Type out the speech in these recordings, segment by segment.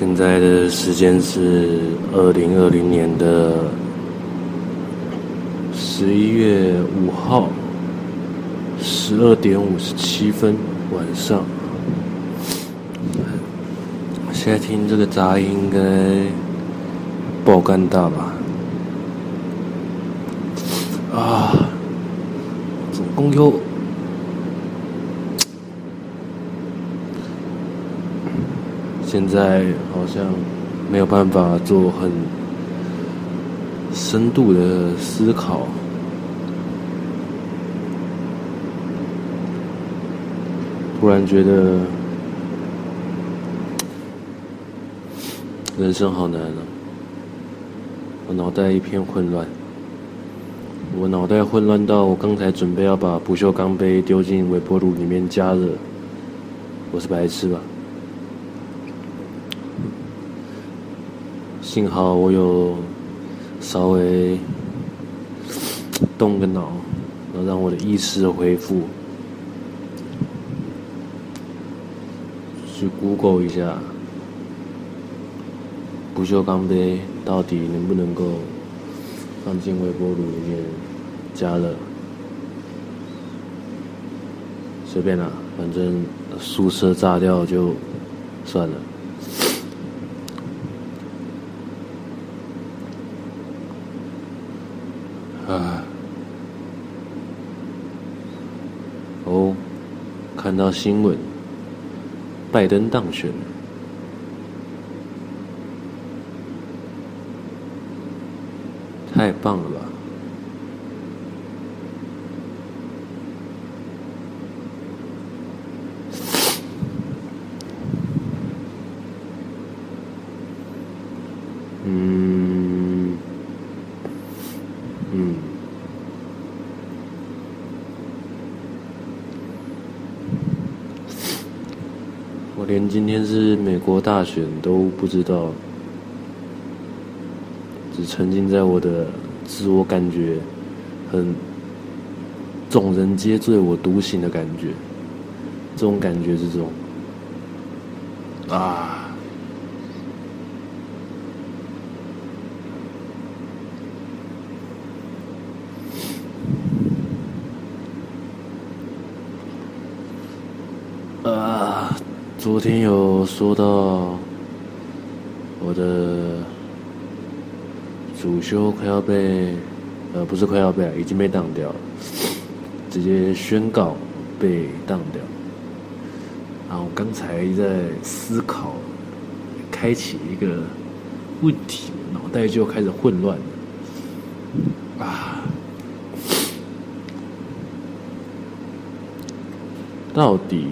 现在的时间是二零二零年的十一月五号十二点五十七分晚上。现在听这个杂音应该爆肝大吧？啊，总共有。现在好像没有办法做很深度的思考，突然觉得人生好难啊！我脑袋一片混乱，我脑袋混乱到我刚才准备要把不锈钢杯丢进微波炉里面加热，我是白痴吧？幸好我有稍微动个脑，然后让我的意识恢复，去 Google 一下。不锈钢杯到底能不能够放进微波炉里面加热，随便啦，反正宿舍炸掉就算了。啊！哦，看到新闻，拜登当选，太棒了吧！今天是美国大选都不知道，只沉浸在我的自我感觉很众人皆醉我独醒的感觉，这种感觉是这种，啊。昨天有说到我的主修快要被，呃，不是快要被，已经被当掉了，直接宣告被当掉。然后刚才在思考，开启一个问题，脑袋就开始混乱了。啊，到底？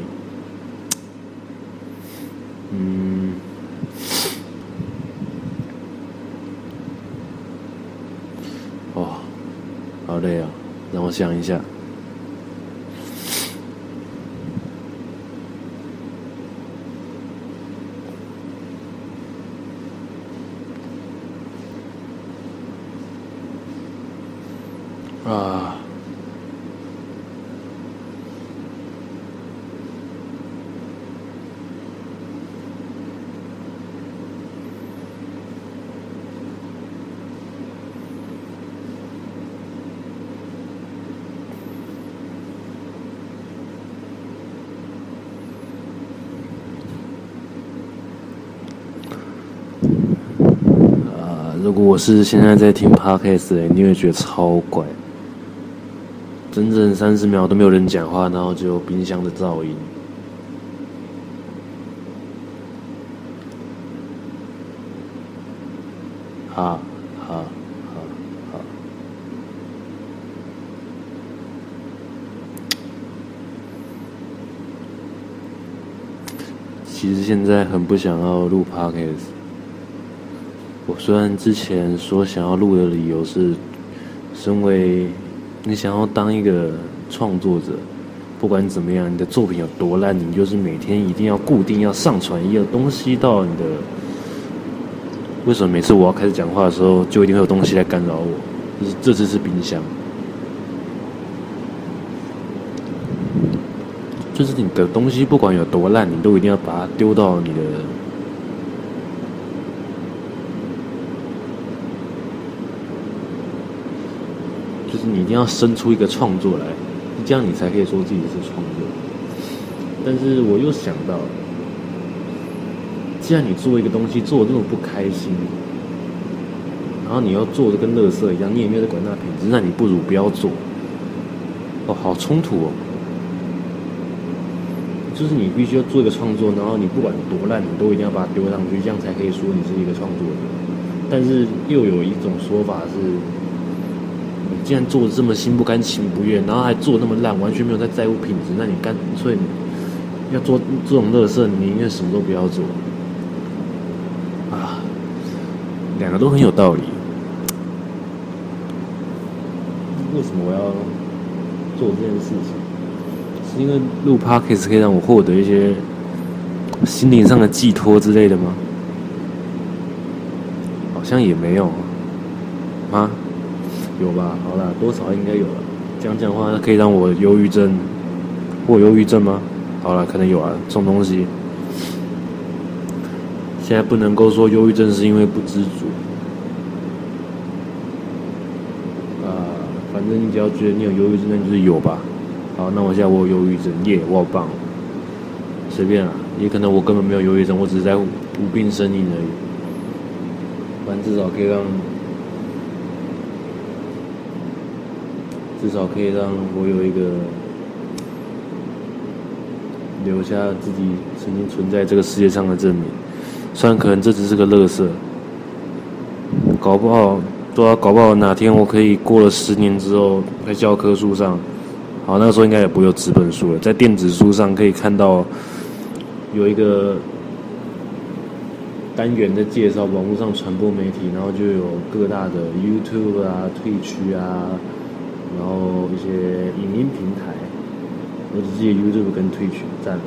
嗯，哦，好累啊，让我想一下。如果我是现在在听 Podcast 的，你会觉得超怪，整整三十秒都没有人讲话，然后只有冰箱的噪音。哈，哈，哈，哈。其实现在很不想要录 Podcast。我虽然之前说想要录的理由是，身为你想要当一个创作者，不管怎么样，你的作品有多烂，你就是每天一定要固定要上传一个东西到你的。为什么每次我要开始讲话的时候，就一定会有东西来干扰我？就是这次是冰箱，就是你的东西不管有多烂，你都一定要把它丢到你的。是你一定要生出一个创作来，这样你才可以说自己是创作。但是我又想到，既然你做一个东西做的那么不开心，然后你要做的跟垃圾一样，你也没有在管那品质，那你不如不要做。哦，好冲突哦！就是你必须要做一个创作，然后你不管多烂，你都一定要把它丢上去，这样才可以说你是一个创作者。但是又有一种说法是，你既然做的这么心不甘情不愿，然后还做那么烂，完全没有在在乎品质，那你干脆要做这种乐色，你宁愿什么都不要做。啊，两个都很有道理。为什么我要做这件事情？是因为录 Podcast 可以让我获得一些心灵上的寄托之类的吗？好像也没有啊，有吧？好啦，多少应该有了。讲讲话可以让我忧郁症，我忧郁症吗？好了，可能有啊，这种东西。现在不能够说忧郁症是因为不知足。啊，反正你只要觉得你有忧郁症，那就是有吧。好，那我现在我有忧郁症，耶，我好棒。随便啊，也可能我根本没有忧郁症，我只是在无病呻吟而已。反正至少可以让，至少可以让我有一个留下自己曾经存在这个世界上的证明。虽然可能这只是个乐色，搞不好都要搞不好哪天我可以过了十年之后，在教科书上，好，那时候应该也不会有纸本书了，在电子书上可以看到有一个。单元的介绍，网络上传播媒体，然后就有各大的 YouTube 啊、Twitch 啊，然后一些影音平台，我只记得 YouTube 跟 Twitch 占了，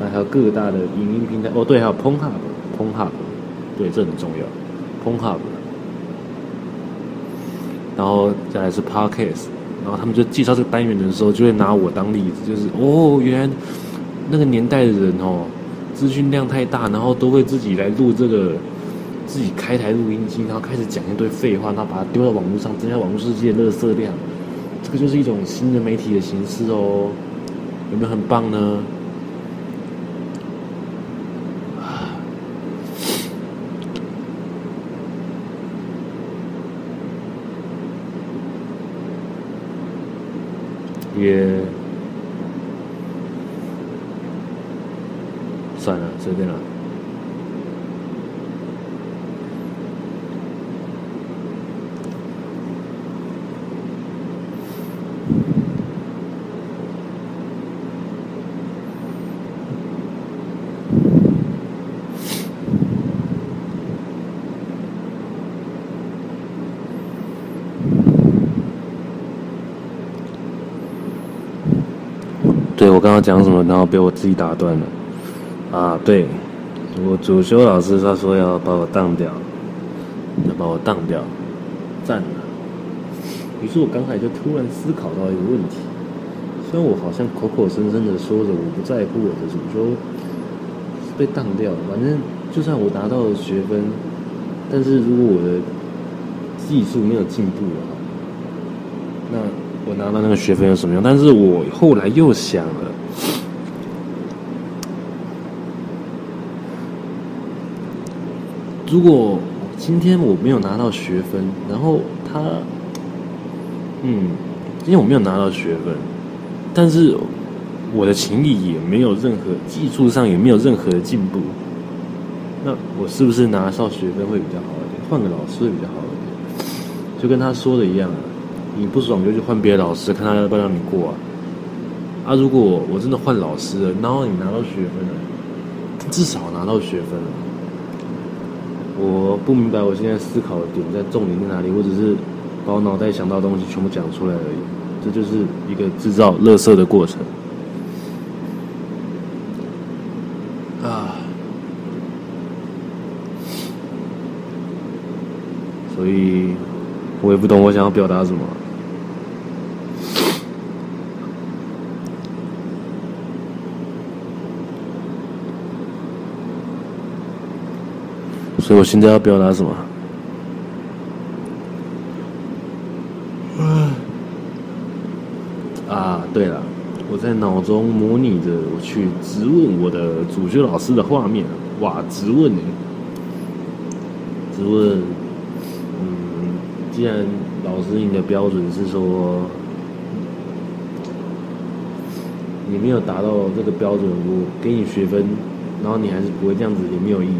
那还有各大的影音平台，哦对，还有 Pornhub，Pornhub，对，这很重要，Pornhub，然后再来是 Podcast，然后他们就介绍这个单元的时候，就会拿我当例子，就是哦，原来那个年代的人哦。资讯量太大，然后都会自己来录这个，自己开台录音机，然后开始讲一堆废话，然后把它丢到网络上，增加网络世界的垃圾量。这个就是一种新的媒体的形式哦，有没有很棒呢？也。算了，随便了。对，我刚刚讲什么，然后被我自己打断了。啊，对，我主修老师他说要把我当掉，要把我当掉，赞了。于是我刚才就突然思考到一个问题：虽然我好像口口声声的说着我不在乎我的主修被当掉，反正就算我拿到了学分，但是如果我的技术没有进步的话，那我拿到那个学分有什么用？但是我后来又想了。如果今天我没有拿到学分，然后他，嗯，今天我没有拿到学分，但是我的情谊也没有任何技术上也没有任何的进步，那我是不是拿到学分会比较好一点？换个老师会比较好一点？就跟他说的一样啊，你不爽就去换别的老师，看他要不要让你过啊。啊，如果我真的换老师了，然后你拿到学分了，至少拿到学分了。我不明白我现在思考的点在重点在哪里，我只是把我脑袋想到的东西全部讲出来而已，这就是一个制造垃圾的过程啊！所以我也不懂我想要表达什么。所以我现在要表达什么？啊，对了，我在脑中模拟着我去质问我的主修老师的画面。哇，质问呢？质问。嗯，既然老师你的标准是说你没有达到这个标准，我给你学分，然后你还是不会这样子，也没有意义。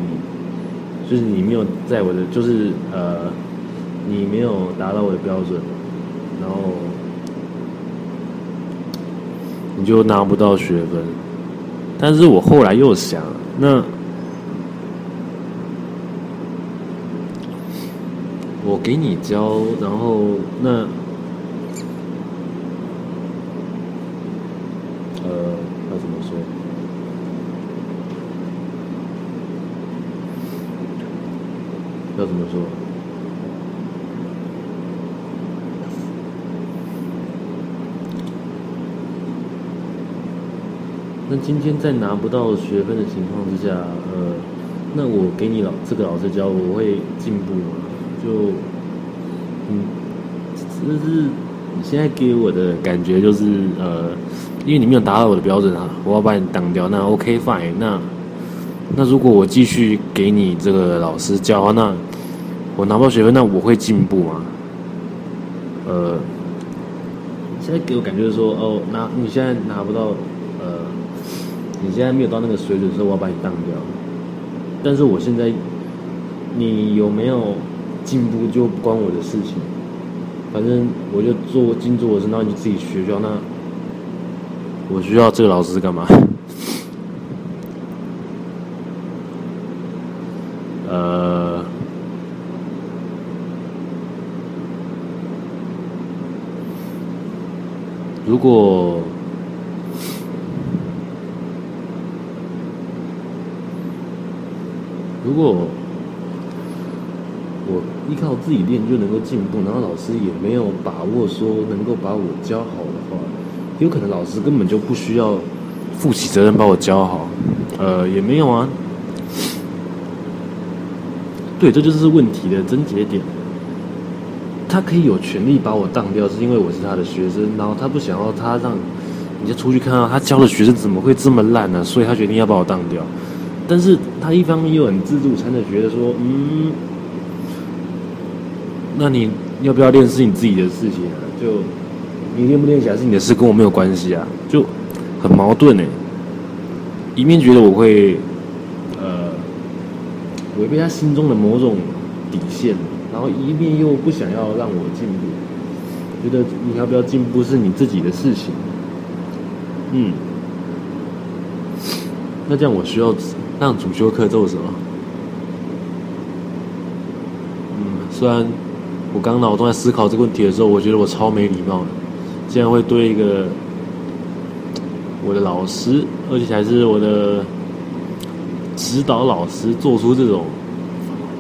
就是你没有在我的，就是呃，你没有达到我的标准，然后你就拿不到学分。但是我后来又想，那。我给你教，然后那，呃，要怎么说？要怎么说？那今天在拿不到学分的情况之下，呃，那我给你老这个老师教，我会进步吗？就，嗯，就是你现在给我的感觉就是，呃，因为你没有达到我的标准啊，我要把你当掉。那 OK fine，那那如果我继续给你这个老师教，那我拿不到学分，那我会进步吗？呃，现在给我感觉是说，哦，拿你现在拿不到，你现在没有到那个水准的时候，我要把你当掉。但是我现在，你有没有？进步就不关我的事情，反正我就做尽做我的事，然后你自己学就好。那我需要这个老师干嘛？呃，如果如果我。依靠自己练就能够进步，然后老师也没有把握说能够把我教好的话，有可能老师根本就不需要负起责任把我教好，呃，也没有啊。对，这就是问题的症结点。他可以有权利把我当掉，是因为我是他的学生，然后他不想要他让人家出去看到他教的学生怎么会这么烂呢？所以他决定要把我当掉。但是他一方面又很自助餐的觉得说，嗯。那你要不要练是你自己的事情啊，就你练不练起来是你的事，跟我没有关系啊，就很矛盾呢。一面觉得我会呃违背他心中的某种底线，然后一面又不想要让我进步，觉得你要不要进步是你自己的事情。嗯，那这样我需要让主修课做什么？嗯，虽然。我刚脑中在思考这个问题的时候，我觉得我超没礼貌的，竟然会对一个我的老师，而且还是我的指导老师做出这种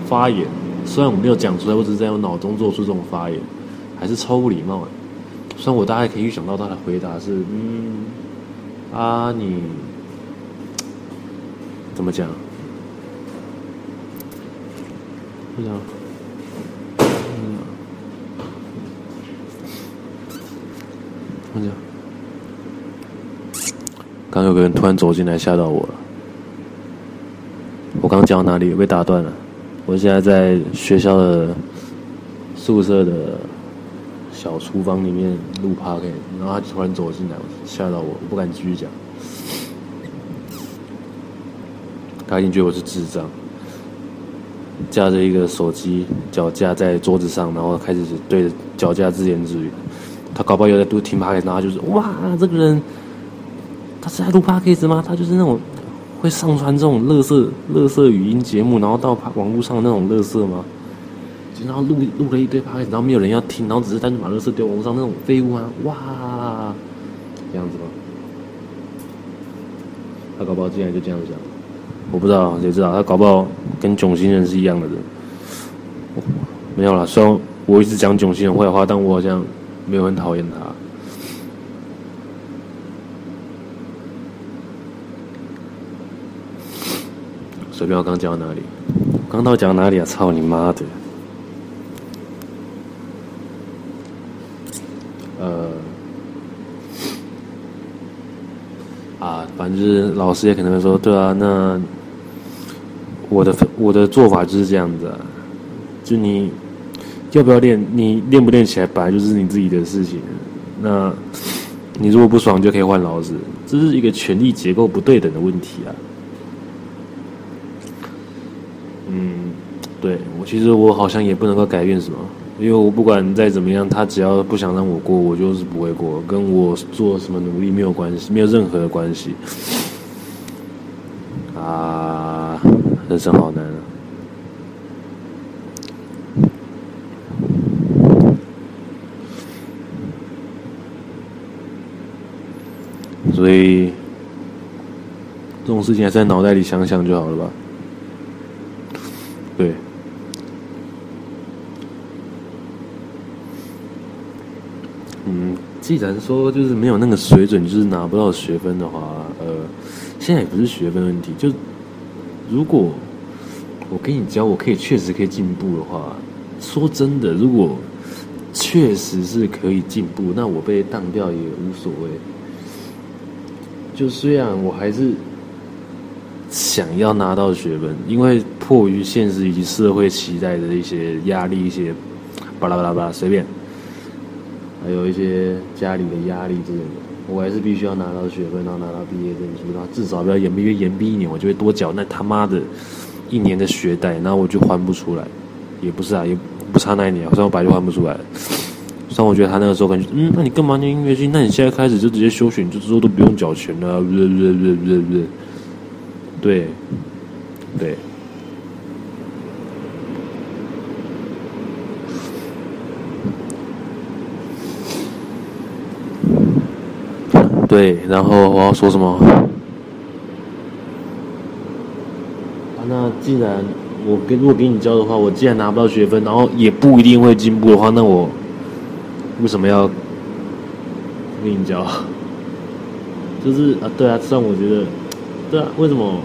发言。虽然我没有讲出来，我只是在我脑中做出这种发言，还是超不礼貌的。虽然我大概可以预想到他的回答是：嗯，啊，你怎么讲？不知道。刚有个人突然走进来，吓到我了。我刚讲到哪里？被打断了。我现在在学校的宿舍的小厨房里面录 Podcast，然后他突然走进来，吓到我，我不敢继续讲。他已经觉得我是智障，架着一个手机脚架在桌子上，然后开始对着脚架自言自语。他搞不好又在读听 p o d c a s 然后就是哇，这个人。他是在录 p o d c a s 吗？他就是那种会上传这种乐色、乐色语音节目，然后到网络上那种乐色吗？然后录录了一堆 p o d c a s 然后没有人要听，然后只是单纯把乐色丢网络上那种废物啊！哇，这样子吗？他搞不好竟然就这样讲，我不知道，谁知道？他搞不好跟囧星人是一样的人。没有啦，虽然我一直讲囧星人坏话，但我好像没有很讨厌他。随便，我刚讲到哪里？刚到讲到哪里啊？操你妈的！呃，啊反正就是老师也可能会说，对啊，那我的我的做法就是这样子啊，就你要不要练，你练不练起来，本来就是你自己的事情。那你如果不爽，就可以换老师，这是一个权力结构不对等的问题啊。嗯，对，我其实我好像也不能够改变什么。因为我不管再怎么样，他只要不想让我过，我就是不会过，跟我做什么努力没有关系，没有任何的关系。啊，人生好难啊！所以这种事情还是在脑袋里想想就好了吧。对。嗯既然说就是没有那个水准，就是拿不到学分的话，呃，现在也不是学分问题。就如果我给你教，我可以确实可以进步的话，说真的，如果确实是可以进步，那我被当掉也无所谓。就虽然我还是想要拿到学分，因为迫于现实以及社会期待的一些压力，一些巴拉巴拉巴拉，随便。还有一些家里的压力之类的，我还是必须要拿到学分，然后拿到毕业证书，然后至少不要延毕，因为延毕一年，我就会多缴那他妈的一年的学贷，然后我就还不出来，也不是啊，也不差那一年，好像我本来就还不出来。虽然我觉得他那个时候感觉，嗯，那你干嘛念音乐系？那你现在开始就直接休学，你就之后都不用缴钱了，不对不对不是不是不是，对，对。对，然后我要说什么？啊，那既然我给如果给你教的话，我既然拿不到学分，然后也不一定会进步的话，那我为什么要给你教？就是啊，对啊，虽然我觉得，对啊，为什么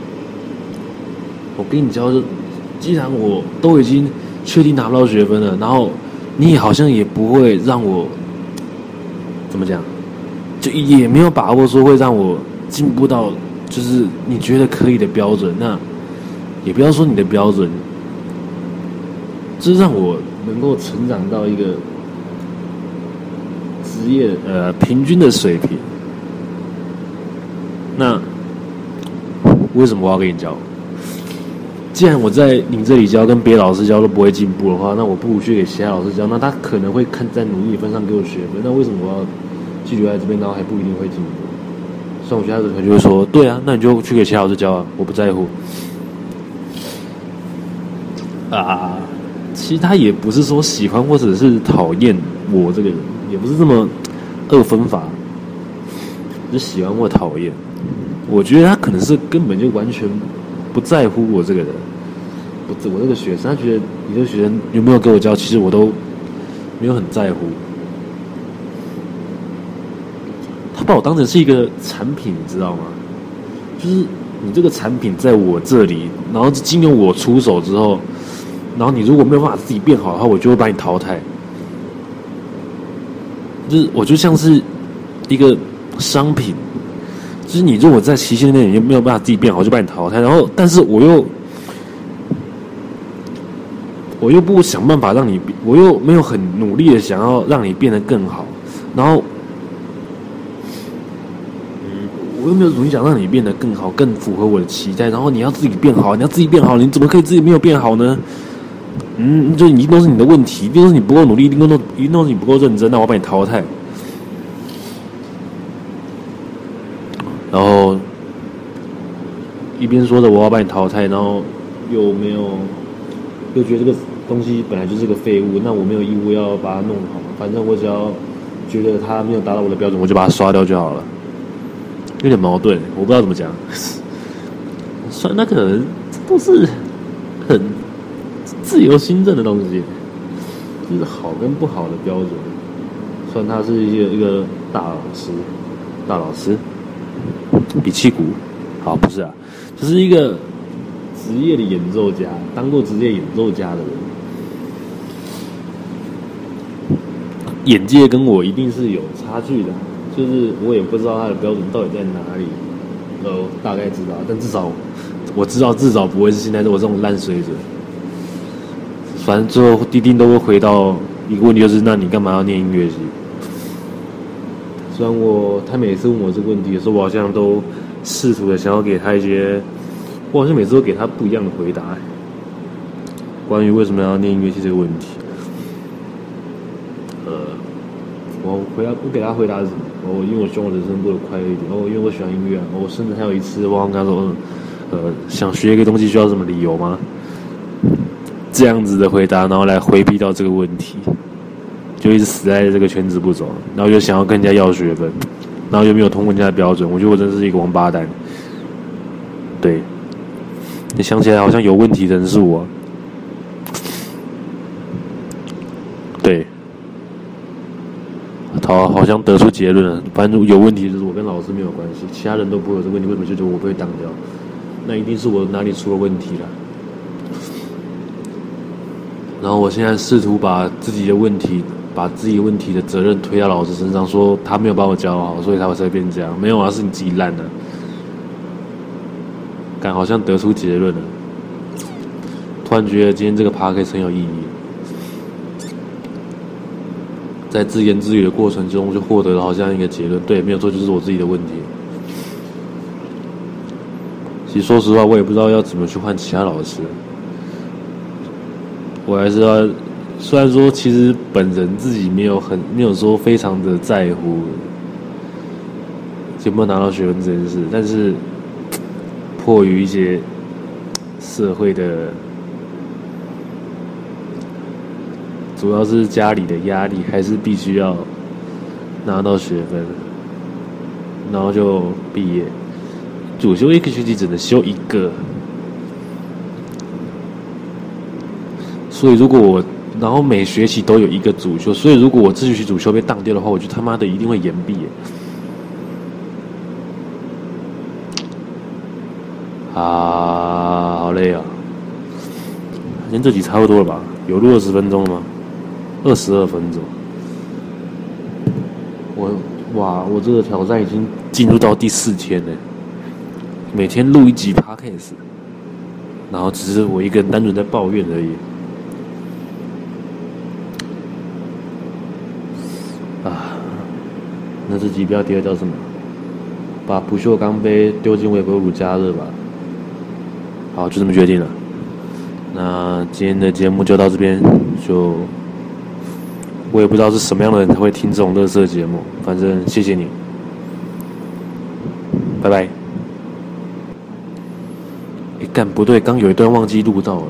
我给你教就？既然我都已经确定拿不到学分了，然后你也好像也不会让我怎么讲？就也没有把握说会让我进步到就是你觉得可以的标准，那也不要说你的标准，就是让我能够成长到一个职业呃平均的水平。那为什么我要给你教？既然我在你这里教跟别老师教都不会进步的话，那我不如去给其他老师教，那他可能会看在努力分上给我学分。那为什么我要？继续在这边，然后还不一定会进步。像我其他的同学就会说：“对啊，那你就去给其他老师教啊，我不在乎。”啊，其实他也不是说喜欢或者是讨厌我这个人，也不是这么二分法，是喜欢或讨厌。我觉得他可能是根本就完全不在乎我这个人，我，我这个学生，他觉得你这个学生有没有给我教，其实我都没有很在乎。他把我当成是一个产品，你知道吗？就是你这个产品在我这里，然后经由我出手之后，然后你如果没有办法自己变好的话，我就会把你淘汰。就是我就像是一个商品，就是你如果在期限内你就没有办法自己变好，就把你淘汰。然后，但是我又我又不想办法让你，我又没有很努力的想要让你变得更好，然后。我又没有努力想让你变得更好，更符合我的期待。然后你要自己变好，你要自己变好，你怎么可以自己没有变好呢？嗯，就一定都是你的问题，一定都是你不够努力，一定都一定都是你不够认真。那我要把你淘汰。然后一边说着我要把你淘汰，然后又没有又觉得这个东西本来就是个废物，那我没有义务要把它弄好。反正我只要觉得它没有达到我的标准，我就把它刷掉就好了。有点矛盾，我不知道怎么讲。算那可能都是自由心证的东西，就是好跟不好的标准。算他是一个一个大老师，大老师，比气鼓好不是啊？就是一个职业的演奏家，当过职业演奏家的人，眼界跟我一定是有差距的。就是我也不知道他的标准到底在哪里，呃，大概知道，但至少我知道，至少不会是现在我这种烂水准。反正最后一定都会回到一个问题，就是那你干嘛要念音乐系？虽然我他每次问我这个问题的时候，我好像都试图的想要给他一些，我好像每次都给他不一样的回答。关于为什么要念音乐系这个问题，呃，我回答不给他回答是什么？我因为我希望我人生过得快乐一点。哦，因为我喜欢音乐啊。我甚至还有一次，我跟他说，呃，想学一个东西需要什么理由吗？这样子的回答，然后来回避到这个问题，就一直死在这个圈子不走，然后又想要跟人家要学分，然后又没有通过人家的标准，我觉得我真是一个王八蛋。对，你想起来好像有问题的人是我。对，好，好像得出结论了。反正有问题就是我跟老师没有关系，其他人都不会有这个问题，为什么就觉得我不会当掉？那一定是我哪里出了问题了。然后我现在试图把自己的问题，把自己问题的责任推到老师身上，说他没有把我教好，所以他才会变这样。没有啊，是你自己烂的。感好像得出结论了，突然觉得今天这个趴可以很有意义。在自言自语的过程中，就获得了好像一个结论。对，没有错，就是我自己的问题。其实说实话，我也不知道要怎么去换其他老师。我还是要，虽然说其实本人自己没有很没有说非常的在乎有没有拿到学分这件事，但是迫于一些社会的，主要是家里的压力，还是必须要拿到学分，然后就毕业。主修一个学期只能修一个。所以，如果我然后每学期都有一个主修，所以如果我这学期主修被当掉的话，我就他妈的一定会延毕。啊，好累啊！今天这集差不多了吧？有录二十分钟了吗？二十二分钟。我哇，我这个挑战已经进入到第四天了。每天录一集 Podcast，然后只是我一个人单纯在抱怨而已。那这集标题叫什么？把不锈钢杯丢进微波炉加热吧。好，就这么决定了。那今天的节目就到这边，就我也不知道是什么样的人才会听这种乐色节目，反正谢谢你，拜拜。哎，干不对，刚有一段忘记录到了。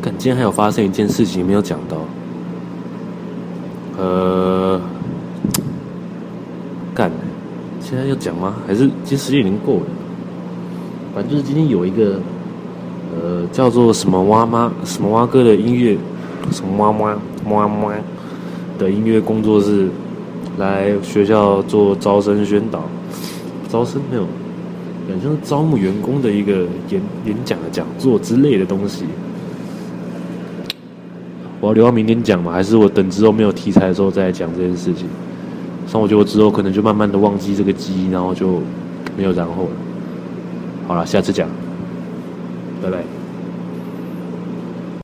干，今天还有发生一件事情没有讲到。呃。干，现在要讲吗？还是其实时间已经够了？反正就是今天有一个，呃，叫做什么蛙妈、什么蛙哥的音乐，什么蛙妈、蛙妈的音乐工作室，来学校做招生宣导，招生没有，感觉像是招募员工的一个演演讲的讲座之类的东西。我要留到明天讲吗？还是我等之后没有题材的时候再讲这件事情？那我觉得我之后可能就慢慢的忘记这个记忆，然后就没有然后了。好了，下次讲，拜拜。